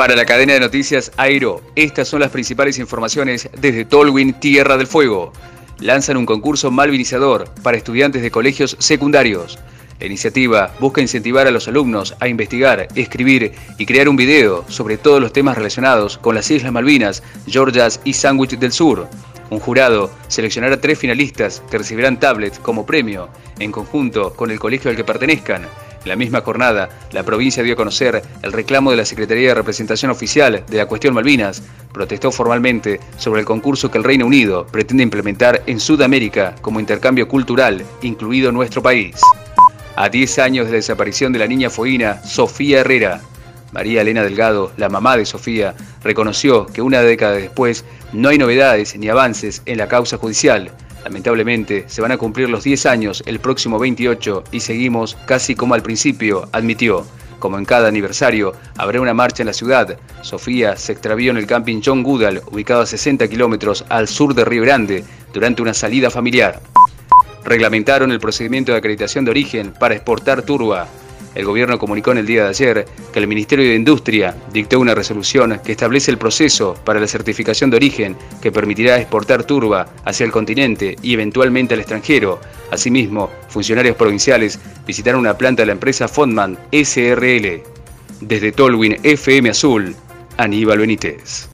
Para la cadena de noticias Aero, estas son las principales informaciones desde Tolwyn, Tierra del Fuego. Lanzan un concurso malvinizador para estudiantes de colegios secundarios. La iniciativa busca incentivar a los alumnos a investigar, escribir y crear un video sobre todos los temas relacionados con las Islas Malvinas, Georgias y Sandwich del Sur. Un jurado seleccionará tres finalistas que recibirán tablets como premio, en conjunto con el colegio al que pertenezcan. En la misma jornada, la provincia dio a conocer el reclamo de la Secretaría de Representación Oficial de la cuestión Malvinas. Protestó formalmente sobre el concurso que el Reino Unido pretende implementar en Sudamérica como intercambio cultural, incluido nuestro país. A 10 años de la desaparición de la niña foína Sofía Herrera, María Elena Delgado, la mamá de Sofía, reconoció que una década después no hay novedades ni avances en la causa judicial. Lamentablemente, se van a cumplir los 10 años el próximo 28 y seguimos casi como al principio, admitió. Como en cada aniversario, habrá una marcha en la ciudad. Sofía se extravió en el camping John Goodall, ubicado a 60 kilómetros al sur de Río Grande, durante una salida familiar. Reglamentaron el procedimiento de acreditación de origen para exportar turba. El gobierno comunicó en el día de ayer que el Ministerio de Industria dictó una resolución que establece el proceso para la certificación de origen que permitirá exportar turba hacia el continente y eventualmente al extranjero. Asimismo, funcionarios provinciales visitaron una planta de la empresa Fondman SRL. Desde Tolwyn FM Azul, Aníbal Benítez.